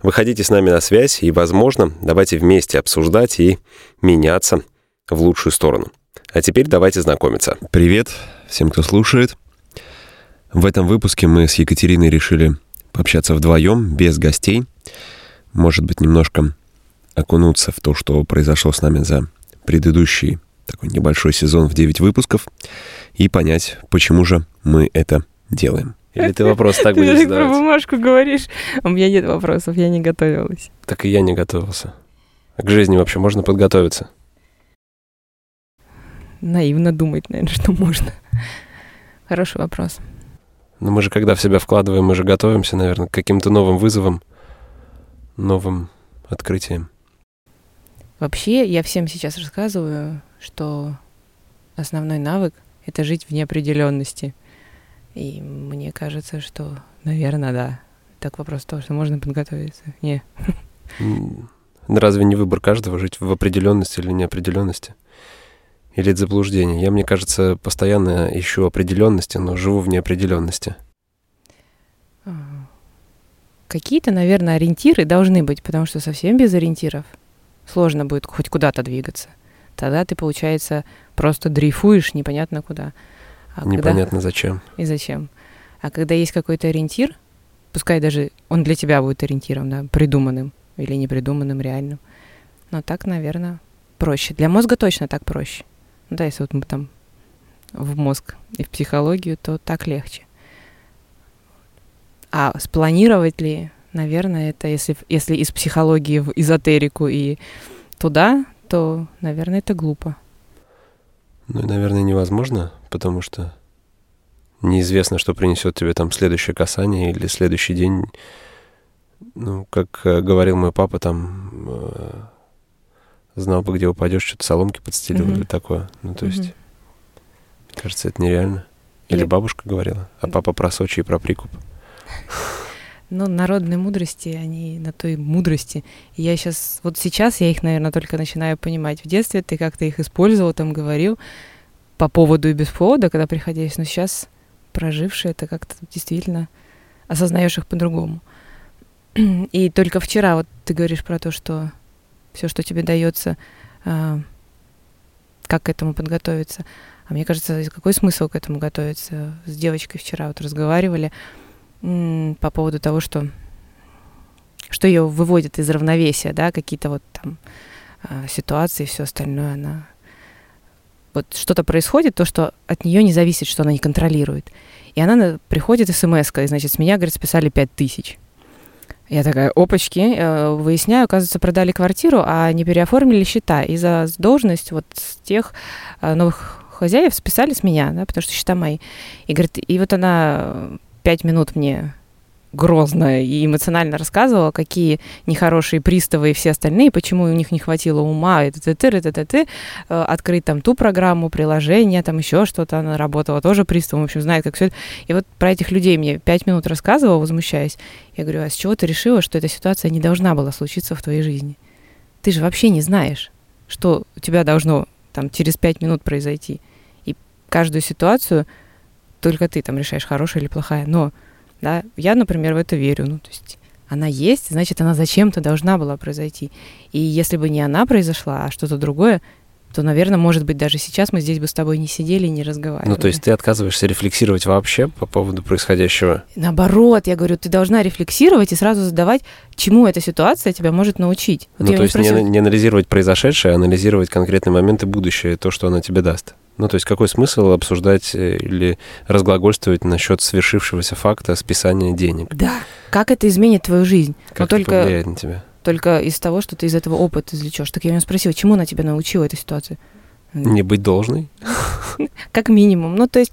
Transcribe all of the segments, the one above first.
Выходите с нами на связь и, возможно, давайте вместе обсуждать и меняться в лучшую сторону. А теперь давайте знакомиться. Привет всем, кто слушает. В этом выпуске мы с Екатериной решили пообщаться вдвоем, без гостей. Может быть, немножко окунуться в то, что произошло с нами за предыдущий такой небольшой сезон в 9 выпусков и понять, почему же мы это делаем. Или ты вопрос так будешь задавать? Ты про бумажку говоришь, у меня нет вопросов, я не готовилась. Так и я не готовился. А к жизни вообще можно подготовиться? Наивно думать, наверное, что можно. Хороший вопрос. Но мы же, когда в себя вкладываем, мы же готовимся, наверное, к каким-то новым вызовам, новым открытиям. Вообще, я всем сейчас рассказываю, что основной навык — это жить в неопределенности. И мне кажется, что, наверное, да. Так вопрос того, что можно подготовиться. Не. Разве не выбор каждого жить в определенности или неопределенности? Или это заблуждение? Я, мне кажется, постоянно ищу определенности, но живу в неопределенности. А, какие-то, наверное, ориентиры должны быть, потому что совсем без ориентиров сложно будет хоть куда-то двигаться. Тогда ты, получается, просто дрейфуешь непонятно куда. А непонятно когда... зачем. И зачем. А когда есть какой-то ориентир, пускай даже он для тебя будет ориентиром, да, придуманным или непридуманным, реальным, но так, наверное, проще. Для мозга точно так проще. Ну да, если вот мы там в мозг и в психологию, то так легче. А спланировать ли, наверное, это если, если из психологии в эзотерику и туда, то, наверное, это глупо. Ну и, наверное, невозможно, потому что неизвестно, что принесет тебе там следующее касание или следующий день. Ну, как э, говорил мой папа, там э, знал бы, где упадешь, что-то соломки подстелил mm-hmm. или такое. Ну, то есть, mm-hmm. кажется, это нереально. Или, или бабушка говорила, а папа про Сочи и про прикуп. Ну, народные мудрости, они на той мудрости. И я сейчас, вот сейчас я их, наверное, только начинаю понимать. В детстве ты как-то их использовал, там говорил по поводу и без повода, когда приходилось, но сейчас проживший это как-то действительно осознаешь их по-другому. И только вчера вот ты говоришь про то, что все, что тебе дается, а, как к этому подготовиться. А мне кажется, какой смысл к этому готовиться? С девочкой вчера вот разговаривали по поводу того, что что ее выводит из равновесия, да, какие-то вот там а, ситуации и все остальное, она вот что-то происходит, то, что от нее не зависит, что она не контролирует. И она приходит смс и значит, с меня, говорит, списали пять тысяч. Я такая, опачки, э, выясняю, оказывается, продали квартиру, а не переоформили счета. И за должность вот с тех э, новых хозяев списали с меня, да, потому что счета мои. И говорит, и вот она пять минут мне грозно и эмоционально рассказывала, какие нехорошие приставы и все остальные, почему у них не хватило ума, и т т т т т открыть там ту программу, приложение, там еще что-то, она работала тоже приставом, в общем, знает, как все это. И вот про этих людей мне пять минут рассказывала, возмущаясь. Я говорю, а с чего ты решила, что эта ситуация не должна была случиться в твоей жизни? Ты же вообще не знаешь, что у тебя должно там через пять минут произойти. И каждую ситуацию только ты там решаешь, хорошая или плохая. Но, да, я, например, в это верю. Ну, то есть она есть, значит, она зачем-то должна была произойти. И если бы не она произошла, а что-то другое, то, наверное, может быть, даже сейчас мы здесь бы с тобой не сидели и не разговаривали. Ну, то есть ты отказываешься рефлексировать вообще по поводу происходящего? Наоборот, я говорю, ты должна рефлексировать и сразу задавать, чему эта ситуация тебя может научить. Вот ну, то есть спросила... не, не анализировать произошедшее, а анализировать конкретные моменты будущее, то, что она тебе даст. Ну, то есть какой смысл обсуждать э, или разглагольствовать насчет свершившегося факта списания денег? Да. Как это изменит твою жизнь? Как Но это только, повлияет на тебя? Только из того, что ты из этого опыта извлечешь. Так я у него спросила, чему она тебя научила, эта ситуация? Не быть должной? Как минимум. Ну, то есть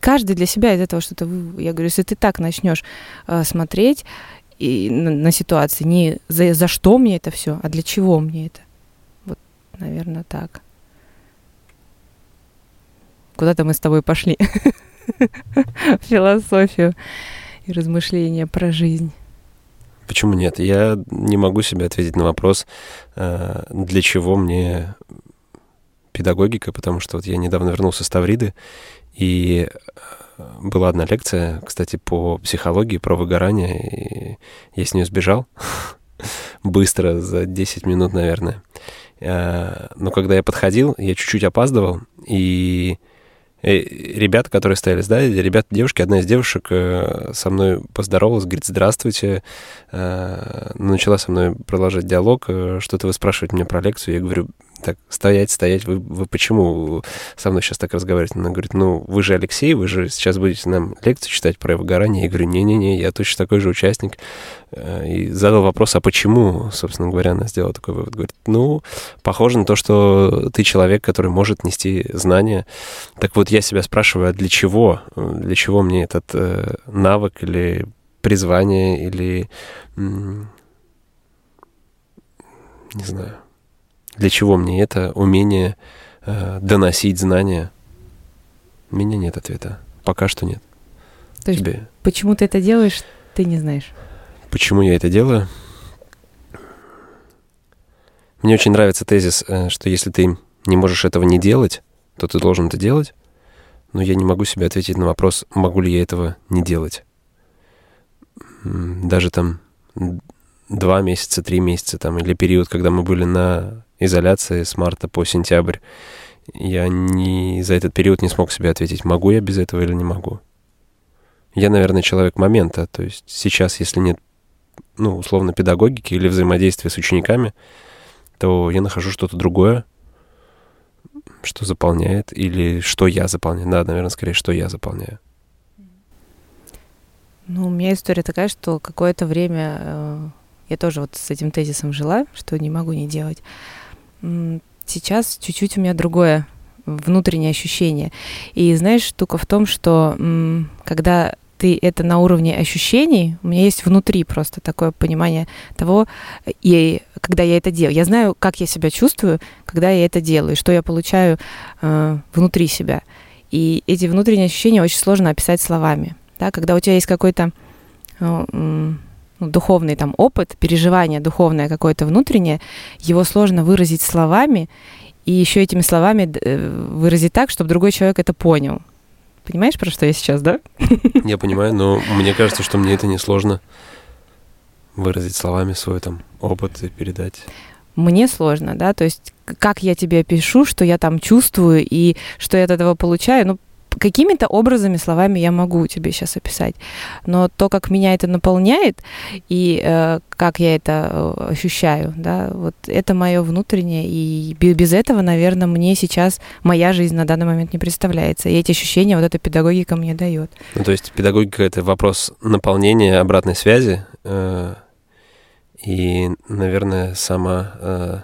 каждый для себя из этого что-то... Я говорю, если ты так начнешь э, смотреть и на, на ситуации, не за, за что мне это все, а для чего мне это, вот наверное, так. Куда-то мы с тобой пошли. Философию и размышления про жизнь. Почему нет? Я не могу себе ответить на вопрос, э, для чего мне педагогика, потому что вот я недавно вернулся с Тавриды, и э, была одна лекция, кстати, по психологии, про выгорание, и я с нее сбежал быстро, за 10 минут, наверное. Э, но когда я подходил, я чуть-чуть опаздывал, и ребята, которые стояли, да, ребята, девушки, одна из девушек э, со мной поздоровалась, говорит, здравствуйте, э, начала со мной продолжать диалог, что-то вы спрашиваете меня про лекцию, я говорю, так, стоять, стоять, вы, вы почему со мной сейчас так разговариваете? Она говорит, ну, вы же Алексей, вы же сейчас будете нам лекцию читать про выгорание. Я говорю, не-не-не, я точно такой же участник. Э, и задал вопрос, а почему, собственно говоря, она сделала такой вывод. Говорит, ну, похоже на то, что ты человек, который может нести знания. Так вот, я себя спрашиваю, а для чего? Для чего мне этот э, навык или призвание, или... не знаю для чего мне это умение э, доносить знания? У меня нет ответа. Пока что нет. То есть, Тебе... почему ты это делаешь, ты не знаешь? Почему я это делаю? Мне очень нравится тезис, э, что если ты не можешь этого не делать, то ты должен это делать. Но я не могу себе ответить на вопрос, могу ли я этого не делать. Даже там два месяца, три месяца там, или период, когда мы были на изоляции с марта по сентябрь, я не, за этот период не смог себе ответить, могу я без этого или не могу. Я, наверное, человек момента, то есть сейчас, если нет, ну, условно, педагогики или взаимодействия с учениками, то я нахожу что-то другое, что заполняет, или что я заполняю. Да, наверное, скорее, что я заполняю. Ну, у меня история такая, что какое-то время э, я тоже вот с этим тезисом жила, что не могу не делать. Сейчас чуть-чуть у меня другое внутреннее ощущение. И знаешь, штука в том, что когда ты это на уровне ощущений, у меня есть внутри просто такое понимание того, и когда я это делаю. Я знаю, как я себя чувствую, когда я это делаю, что я получаю э, внутри себя. И эти внутренние ощущения очень сложно описать словами. Да? Когда у тебя есть какой-то э, ну, духовный там опыт, переживание духовное какое-то внутреннее, его сложно выразить словами, и еще этими словами э, выразить так, чтобы другой человек это понял. Понимаешь, про что я сейчас, да? Я понимаю, но мне кажется, что мне это несложно выразить словами свой там опыт и передать. Мне сложно, да, то есть как я тебе пишу, что я там чувствую и что я от этого получаю, ну, какими-то образами, словами я могу тебе сейчас описать. Но то, как меня это наполняет и э, как я это э, ощущаю, да, вот это мое внутреннее. И без этого, наверное, мне сейчас моя жизнь на данный момент не представляется. И эти ощущения вот эта педагогика мне дает. Ну, то есть педагогика — это вопрос наполнения обратной связи э, и, наверное, сама... Э,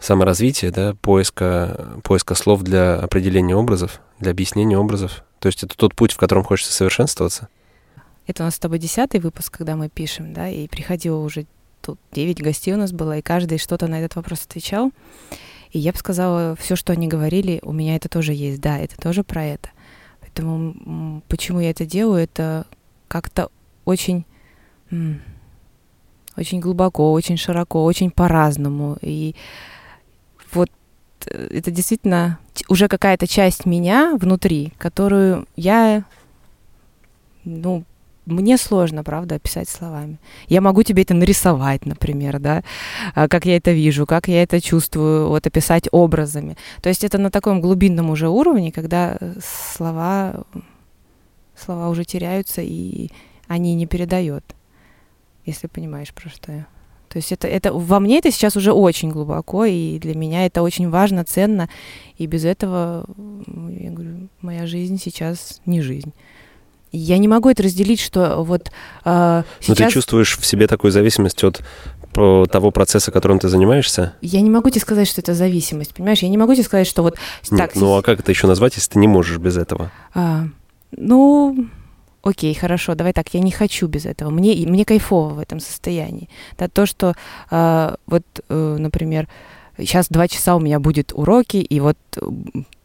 саморазвития, да, поиска, поиска слов для определения образов, для объяснения образов. То есть это тот путь, в котором хочется совершенствоваться. Это у нас с тобой десятый выпуск, когда мы пишем, да, и приходило уже тут девять гостей у нас было, и каждый что-то на этот вопрос отвечал. И я бы сказала, все, что они говорили, у меня это тоже есть, да, это тоже про это. Поэтому почему я это делаю, это как-то очень, очень глубоко, очень широко, очень по-разному. И вот э, это действительно уже какая-то часть меня внутри, которую я, ну, мне сложно, правда, описать словами. Я могу тебе это нарисовать, например, да, а, как я это вижу, как я это чувствую, вот описать образами. То есть это на таком глубинном уже уровне, когда слова, слова уже теряются, и они не передают, если понимаешь, про что я. То есть это, это во мне это сейчас уже очень глубоко, и для меня это очень важно, ценно, и без этого, я говорю, моя жизнь сейчас не жизнь. Я не могу это разделить, что вот э, сейчас... Но ты чувствуешь в себе такую зависимость от того процесса, которым ты занимаешься? Я не могу тебе сказать, что это зависимость, понимаешь? Я не могу тебе сказать, что вот... Нет, так, ну а как это еще назвать, если ты не можешь без этого? А, ну, окей, хорошо, давай так, я не хочу без этого, мне, мне кайфово в этом состоянии. Да, то, что э, вот, э, например, сейчас два часа у меня будет уроки, и вот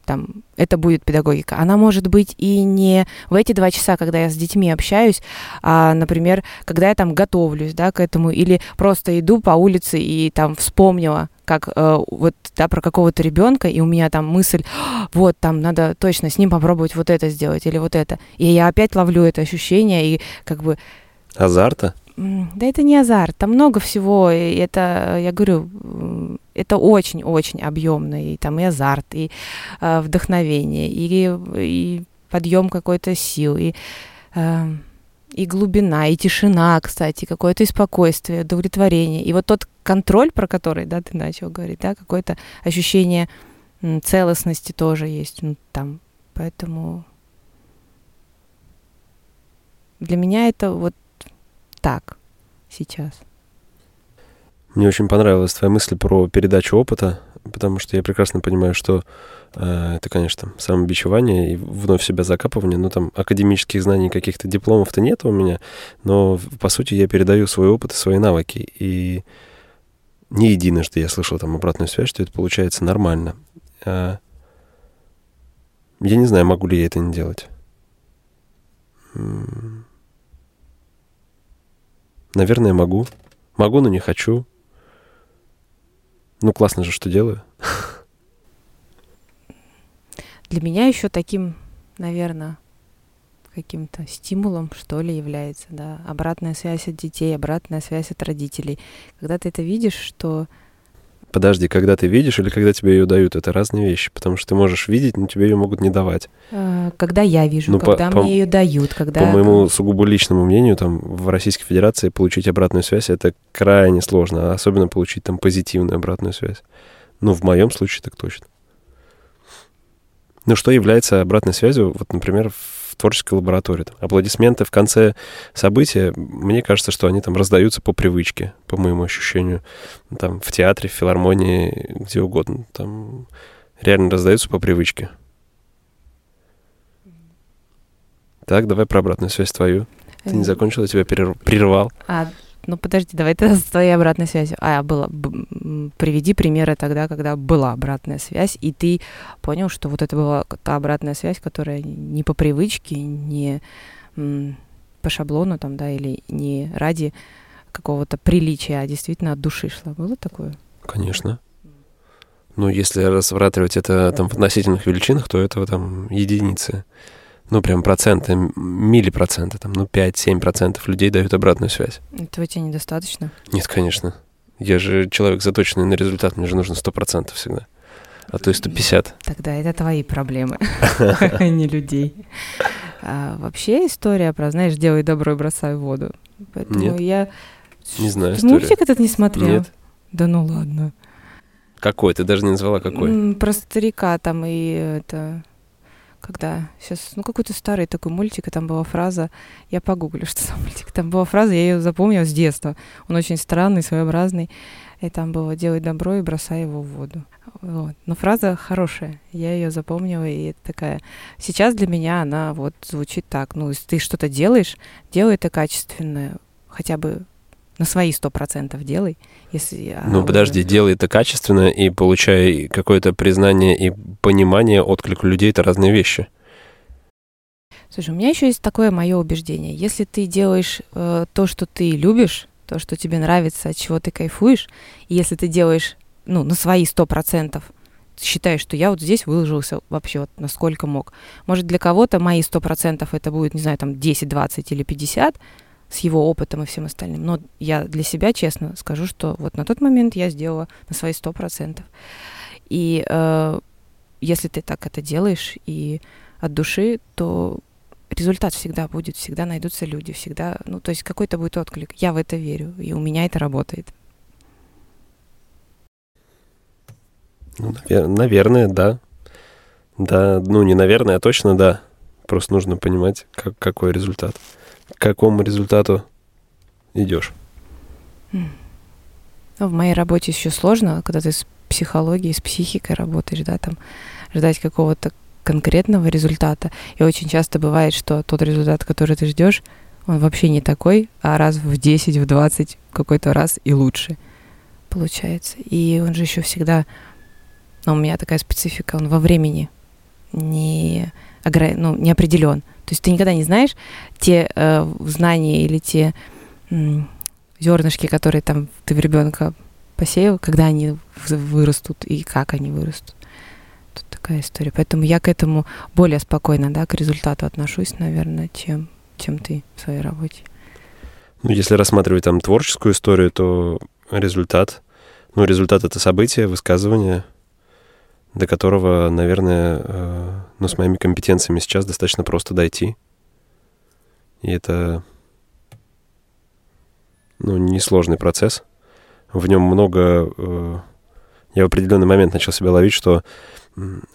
там, это будет педагогика. Она может быть и не в эти два часа, когда я с детьми общаюсь, а, например, когда я там готовлюсь, да, к этому, или просто иду по улице и там вспомнила, как э, вот, да, про какого-то ребенка, и у меня там мысль, вот, там надо точно с ним попробовать вот это сделать или вот это. И я опять ловлю это ощущение, и как бы... Азарта? Да это не азарт, там много всего, и это, я говорю, это очень-очень объемно, и там и азарт, и э, вдохновение, и, и подъем какой-то сил, и, э, и глубина, и тишина, кстати, какое-то и спокойствие, удовлетворение. И вот тот контроль, про который, да, ты начал говорить, да, какое-то ощущение целостности тоже есть ну, там. Поэтому для меня это вот так сейчас. Мне очень понравилась твоя мысль про передачу опыта, потому что я прекрасно понимаю, что э, это, конечно, самобичевание и вновь себя закапывание, но там академических знаний, каких-то дипломов-то нет у меня, но, по сути, я передаю свой опыт и свои навыки, и не единожды я слышал там обратную связь, что это получается нормально. А, я не знаю, могу ли я это не делать. Наверное, могу. Могу, но не хочу. Ну, классно же, что делаю. Для меня еще таким, наверное, каким-то стимулом, что ли, является, да, обратная связь от детей, обратная связь от родителей. Когда ты это видишь, что Подожди, когда ты видишь или когда тебе ее дают, это разные вещи, потому что ты можешь видеть, но тебе ее могут не давать. А, когда я вижу, ну, когда по, мне по, ее дают, когда... По моему сугубо личному мнению, там в Российской Федерации получить обратную связь это крайне сложно, особенно получить там позитивную обратную связь. Ну, в моем случае так точно. Ну, что является обратной связью, вот, например, в творческой лаборатории. Там, аплодисменты в конце события, мне кажется, что они там раздаются по привычке, по моему ощущению. Там в театре, в филармонии, где угодно. Там реально раздаются по привычке. Так, давай про обратную связь твою. Ты не закончила, я тебя прервал. А, ну подожди, давай тогда с твоей обратной связью. А, было, приведи примеры тогда, когда была обратная связь, и ты понял, что вот это была та обратная связь, которая не по привычке, не по шаблону там, да, или не ради какого-то приличия, а действительно от души шла. Было такое? Конечно. Ну, если рассматривать это там в относительных величинах, то это там единицы ну, прям проценты, миллипроценты, там, ну, 5-7% людей дают обратную связь. Этого тебе недостаточно? Нет, конечно. Я же человек заточенный на результат, мне же нужно 100% всегда. А то и 150. Тогда это твои проблемы, а не людей. А, вообще история про, знаешь, делай добро и бросай в воду. Поэтому Нет. я... Не знаю историю. Мультик этот не смотрел? Нет. Да ну ладно. Какой? Ты даже не назвала какой? Про старика там и это когда сейчас, ну, какой-то старый такой мультик, и там была фраза, я погуглю, что за мультик, там была фраза, я ее запомнила с детства. Он очень странный, своеобразный, и там было «делай добро и бросай его в воду». Вот. Но фраза хорошая, я ее запомнила, и такая... Сейчас для меня она вот звучит так, ну, если ты что-то делаешь, делай это качественно, хотя бы на свои сто процентов делай. Если, ну, а подожди, уже... делай это качественно и получай какое-то признание и понимание, отклик у людей — это разные вещи. Слушай, у меня еще есть такое мое убеждение. Если ты делаешь э, то, что ты любишь, то, что тебе нравится, от чего ты кайфуешь, и если ты делаешь, ну, на свои сто процентов, считаешь, что я вот здесь выложился вообще вот насколько мог. Может, для кого-то мои сто процентов это будет, не знаю, там 10, 20 или 50, с его опытом и всем остальным. Но я для себя честно скажу, что вот на тот момент я сделала на свои сто процентов. И э, если ты так это делаешь и от души, то результат всегда будет, всегда найдутся люди, всегда, ну, то есть какой-то будет отклик. Я в это верю, и у меня это работает. Ну, навер- наверное, да. Да, ну, не наверное, а точно да. Просто нужно понимать, как, какой результат к какому результату идешь? Ну, в моей работе еще сложно, когда ты с психологией, с психикой работаешь, да, там ждать какого-то конкретного результата. И очень часто бывает, что тот результат, который ты ждешь, он вообще не такой, а раз в 10, в 20 какой-то раз и лучше получается. И он же еще всегда, ну, у меня такая специфика, он во времени не, огр... ну, не определен. То есть ты никогда не знаешь те э, знания или те м, зернышки, которые там ты в ребенка посеял, когда они вырастут и как они вырастут. Тут такая история. Поэтому я к этому более спокойно, да, к результату отношусь, наверное, чем, чем ты в своей работе. Ну, если рассматривать там творческую историю, то результат, ну, результат — это событие, высказывание, до которого, наверное, э, ну, с моими компетенциями сейчас достаточно просто дойти. И это, ну, несложный процесс. В нем много... Э, я в определенный момент начал себя ловить, что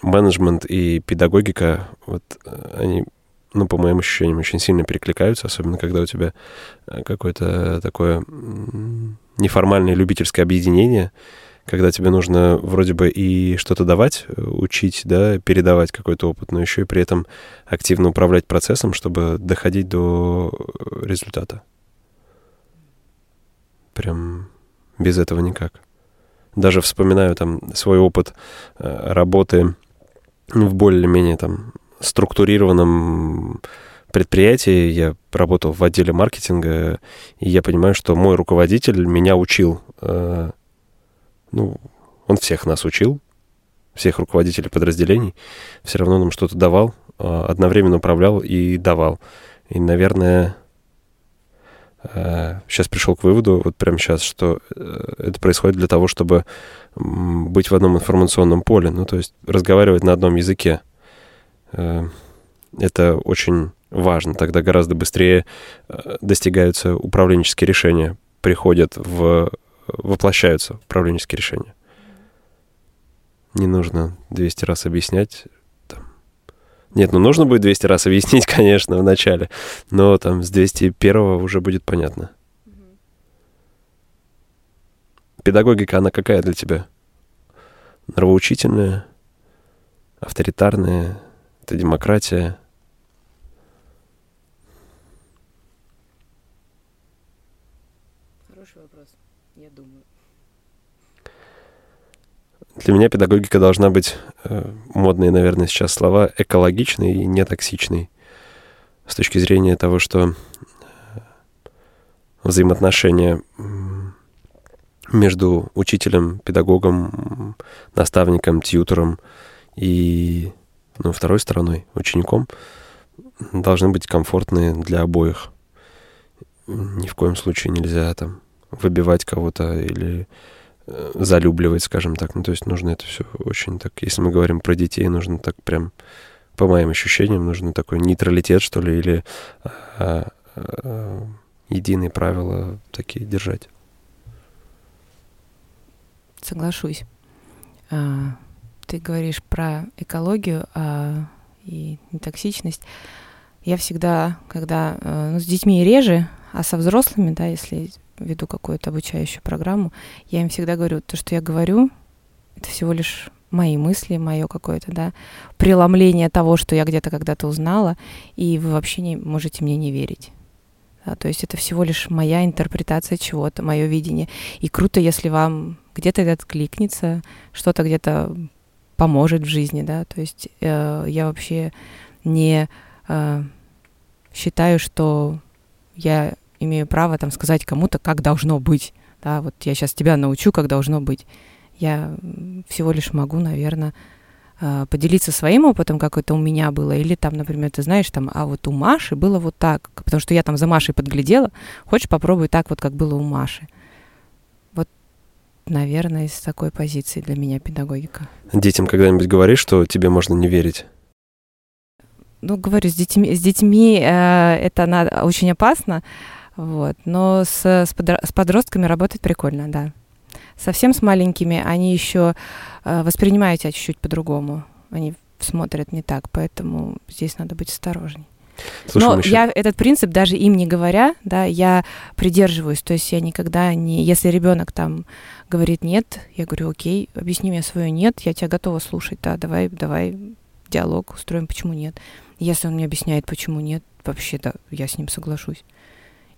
менеджмент и педагогика, вот э, они, ну, по моим ощущениям, очень сильно перекликаются, особенно когда у тебя какое-то такое неформальное любительское объединение, когда тебе нужно вроде бы и что-то давать, э, учить, да, передавать какой-то опыт, но еще и при этом активно управлять процессом, чтобы доходить до результата. Прям без этого никак. Даже вспоминаю там свой опыт э, работы в более-менее там структурированном предприятии. Я работал в отделе маркетинга, и я понимаю, что мой руководитель меня учил. Э, ну, он всех нас учил, всех руководителей подразделений. Все равно нам что-то давал, э, одновременно управлял и давал. И, наверное, сейчас э, пришел к выводу, вот прямо сейчас, что э, это происходит для того, чтобы быть в одном информационном поле, ну, то есть разговаривать на одном языке. Э, это очень важно, тогда гораздо быстрее достигаются управленческие решения, приходят в... воплощаются управленческие решения. Не нужно 200 раз объяснять, нет, ну нужно будет 200 раз объяснить, конечно, в начале, но там с 201 уже будет понятно. Педагогика, она какая для тебя? Нравоучительная, авторитарная, это демократия? Хороший вопрос, я думаю. Для меня педагогика должна быть, э, модные, наверное, сейчас слова, экологичной и нетоксичной. С точки зрения того, что э, взаимоотношения между учителем, педагогом, наставником, тьютором и ну, второй стороной, учеником, должны быть комфортные для обоих. Ни в коем случае нельзя там выбивать кого-то или залюбливать, скажем так. Ну, то есть нужно это все очень так... Если мы говорим про детей, нужно так прям, по моим ощущениям, нужно такой нейтралитет, что ли, или а, а, а, единые правила такие держать. Соглашусь. А, ты говоришь про экологию а, и нетоксичность. Я всегда, когда э, ну, с детьми реже, а со взрослыми, да, если веду какую-то обучающую программу, я им всегда говорю, то, что я говорю, это всего лишь мои мысли, мое какое-то, да, преломление того, что я где-то когда-то узнала, и вы вообще не можете мне не верить. Да, то есть это всего лишь моя интерпретация чего-то, мое видение. И круто, если вам где-то это откликнется, что-то где-то поможет в жизни, да. То есть э, я вообще не э, считаю, что я имею право там сказать кому-то, как должно быть. Да, вот я сейчас тебя научу, как должно быть. Я всего лишь могу, наверное, а, поделиться своим опытом, как это у меня было, или там, например, ты знаешь, там, а вот у Маши было вот так, потому что я там за Машей подглядела, хочешь попробуй так вот, как было у Маши. Вот, наверное, из такой позиции для меня педагогика. Детям когда-нибудь говоришь, что тебе можно не верить? Ну, говорю, с детьми, с детьми э, это надо, очень опасно, вот. Но с, с, с подростками работать прикольно, да. Совсем с маленькими они еще э, воспринимают тебя чуть-чуть по-другому. Они смотрят не так, поэтому здесь надо быть осторожней. Слушай, Но еще... я этот принцип даже им не говоря, да, я придерживаюсь. То есть я никогда не, если ребенок там говорит нет, я говорю, окей, объясни мне свое нет, я тебя готова слушать, да, давай, давай диалог устроим, почему нет. Если он мне объясняет, почему нет, вообще да, я с ним соглашусь.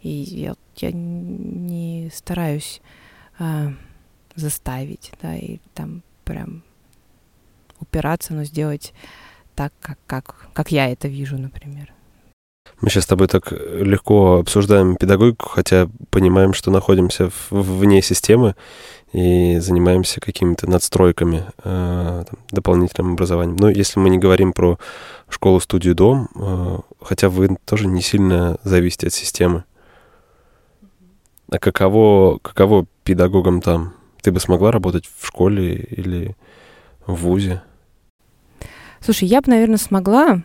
И я, я не стараюсь а, заставить, да, и там прям упираться, но сделать так, как, как, как я это вижу, например. Мы сейчас с тобой так легко обсуждаем педагогику, хотя понимаем, что находимся в, вне системы и занимаемся какими-то надстройками, э, там, дополнительным образованием. Но если мы не говорим про школу, студию, дом, э, хотя вы тоже не сильно зависите от системы. А каково, каково педагогам там? Ты бы смогла работать в школе или в ВУЗе? Слушай, я бы, наверное, смогла,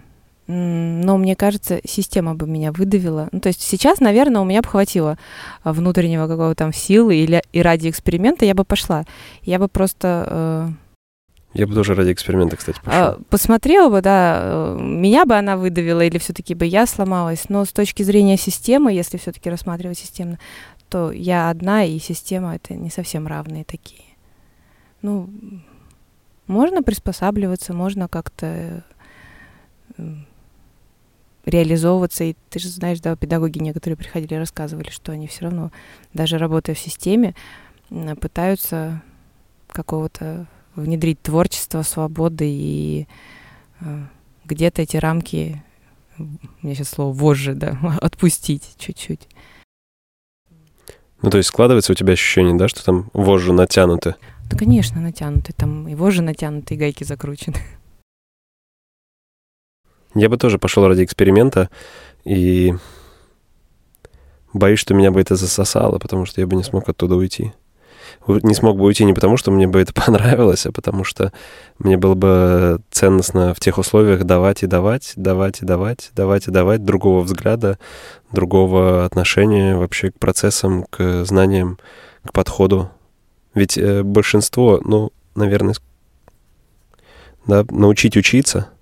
но мне кажется, система бы меня выдавила. Ну, то есть сейчас, наверное, у меня бы хватило внутреннего какого-то там силы или и ради эксперимента я бы пошла. Я бы просто... Э, я бы тоже ради эксперимента, кстати, пошла. Э, посмотрела бы, да, э, меня бы она выдавила или все-таки бы я сломалась. Но с точки зрения системы, если все-таки рассматривать системно, то я одна, и система это не совсем равные такие. Ну, можно приспосабливаться, можно как-то реализовываться. И ты же знаешь, да, педагоги некоторые приходили и рассказывали, что они все равно, даже работая в системе, пытаются какого-то внедрить творчество, свободы и э, где-то эти рамки, у меня сейчас слово вожжи, да, отпустить чуть-чуть. Ну, то есть складывается у тебя ощущение, да, что там вожжи натянуты? Да, конечно, натянуты. Там и вожжи натянуты, и гайки закручены. Я бы тоже пошел ради эксперимента, и боюсь, что меня бы это засосало, потому что я бы не смог оттуда уйти. Не смог бы уйти не потому, что мне бы это понравилось, а потому что мне было бы ценностно в тех условиях давать и давать, давать и давать, давать и давать другого взгляда, другого отношения вообще к процессам, к знаниям, к подходу. Ведь э, большинство, ну, наверное, да, научить учиться —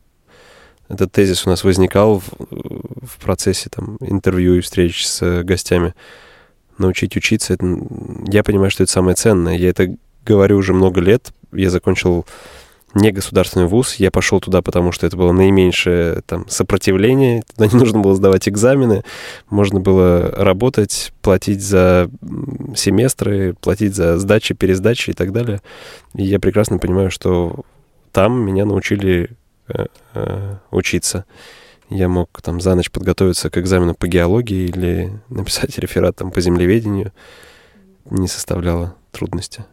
этот тезис у нас возникал в, в процессе там, интервью и встреч с гостями. Научить учиться, это, я понимаю, что это самое ценное. Я это говорю уже много лет. Я закончил не государственный вуз. Я пошел туда, потому что это было наименьшее там, сопротивление. Туда не нужно было сдавать экзамены. Можно было работать, платить за семестры, платить за сдачи, пересдачи и так далее. И я прекрасно понимаю, что там меня научили Э, э, учиться. Я мог там за ночь подготовиться к экзамену по геологии или написать реферат там по землеведению. Не составляло трудности.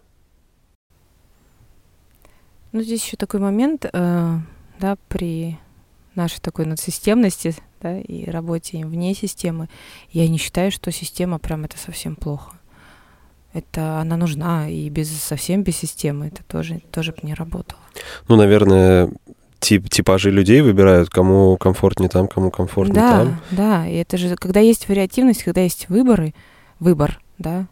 Ну, здесь еще такой момент, э, да, при нашей такой надсистемности, да, и работе вне системы, я не считаю, что система прям это совсем плохо. Это она нужна, и без совсем без системы это тоже, тоже бы не работало. Ну, наверное, тип, типажи людей выбирают, кому комфортнее там, кому комфортнее да, там. Да, и это же, когда есть вариативность, когда есть выборы, выбор, да,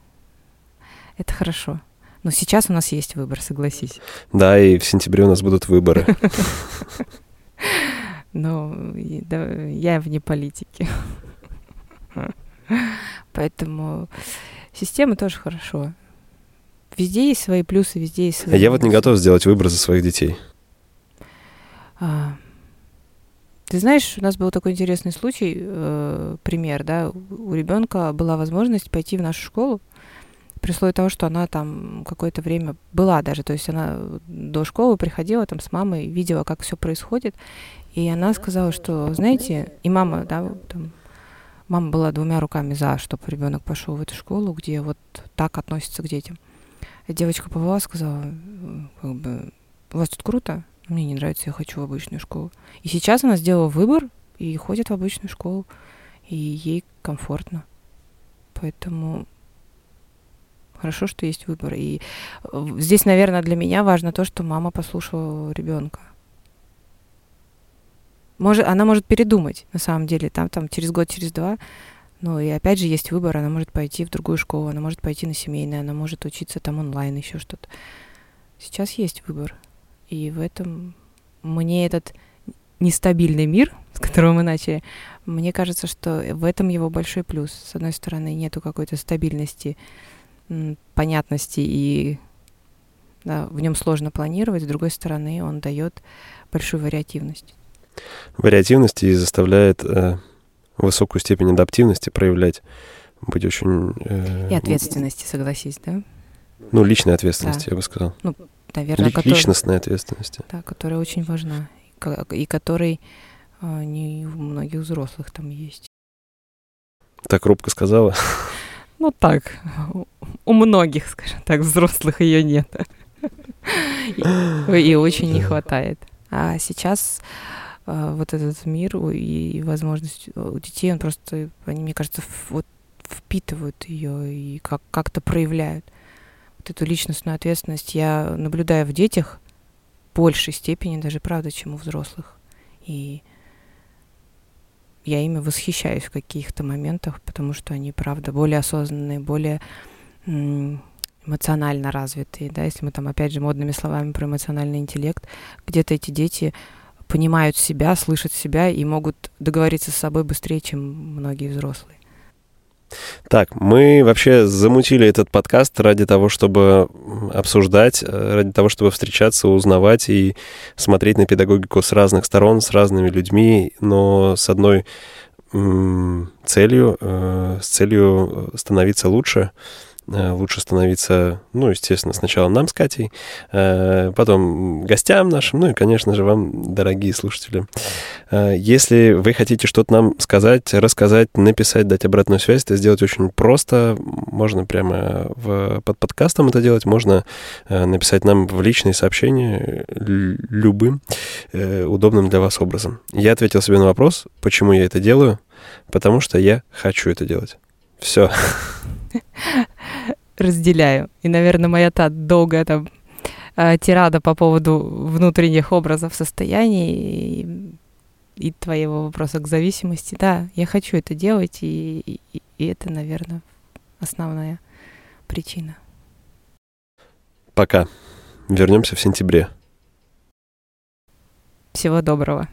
это хорошо. Но сейчас у нас есть выбор, согласись. Да, и в сентябре у нас будут выборы. Ну, я вне политики. Поэтому система тоже хорошо. Везде есть свои плюсы, везде есть свои. Я вот не готов сделать выбор за своих детей. А, ты знаешь, у нас был такой интересный случай, э, пример, да, у ребенка была возможность пойти в нашу школу, при условии того, что она там какое-то время была даже, то есть она до школы приходила там с мамой, видела, как все происходит, и она сказала, что, знаете, и мама, да, там, мама была двумя руками за, чтобы ребенок пошел в эту школу, где вот так относятся к детям. И девочка повела, сказала, как бы, у вас тут круто, мне не нравится, я хочу в обычную школу. И сейчас она сделала выбор и ходит в обычную школу, и ей комфортно. Поэтому хорошо, что есть выбор. И э, здесь, наверное, для меня важно то, что мама послушала ребенка. Может, она может передумать, на самом деле, там, там через год, через два. Но и опять же есть выбор, она может пойти в другую школу, она может пойти на семейное, она может учиться там онлайн, еще что-то. Сейчас есть выбор. И в этом мне этот нестабильный мир, с которого мы начали, мне кажется, что в этом его большой плюс. С одной стороны, нету какой-то стабильности, понятности и да, в нем сложно планировать, с другой стороны, он дает большую вариативность. Вариативность и заставляет э, высокую степень адаптивности проявлять, быть очень... Э, и ответственности, согласись, да? Ну, личной ответственности, да. я бы сказал. Ну, наверное, Ли- который, личностной ответственности. Да, которая очень важна. И которой а, не у многих взрослых там есть. Так робко сказала. Ну так, у многих, скажем так, взрослых ее нет. И, очень не хватает. А сейчас а, вот этот мир и возможность у детей, он просто, они, мне кажется, вот впитывают ее и как- как-то проявляют. Вот эту личностную ответственность я наблюдаю в детях в большей степени даже, правда, чем у взрослых. И я ими восхищаюсь в каких-то моментах, потому что они, правда, более осознанные, более эмоционально развитые, да, если мы там опять же модными словами про эмоциональный интеллект, где-то эти дети понимают себя, слышат себя и могут договориться с собой быстрее, чем многие взрослые. Так, мы вообще замутили этот подкаст ради того, чтобы обсуждать, э, ради того, чтобы встречаться, узнавать и смотреть на педагогику с разных сторон, с разными людьми, но с одной целью, э, с целью становиться лучше, Э, лучше становиться, ну, естественно, сначала нам с Катей, э, потом гостям нашим, ну и, конечно же, вам, дорогие слушатели. Э, если вы хотите что-то нам сказать, рассказать, написать, дать обратную связь, это сделать очень просто. Можно прямо в, под подкастом это делать, можно написать нам в личные сообщения любым удобным для вас образом. Я ответил себе на вопрос, почему я это делаю, потому что я хочу это делать. Все. разделяю. И, наверное, моя та долгая там а, тирада по поводу внутренних образов состояний и, и твоего вопроса к зависимости. Да, я хочу это делать, и, и, и это, наверное, основная причина. Пока. Вернемся в сентябре. Всего доброго.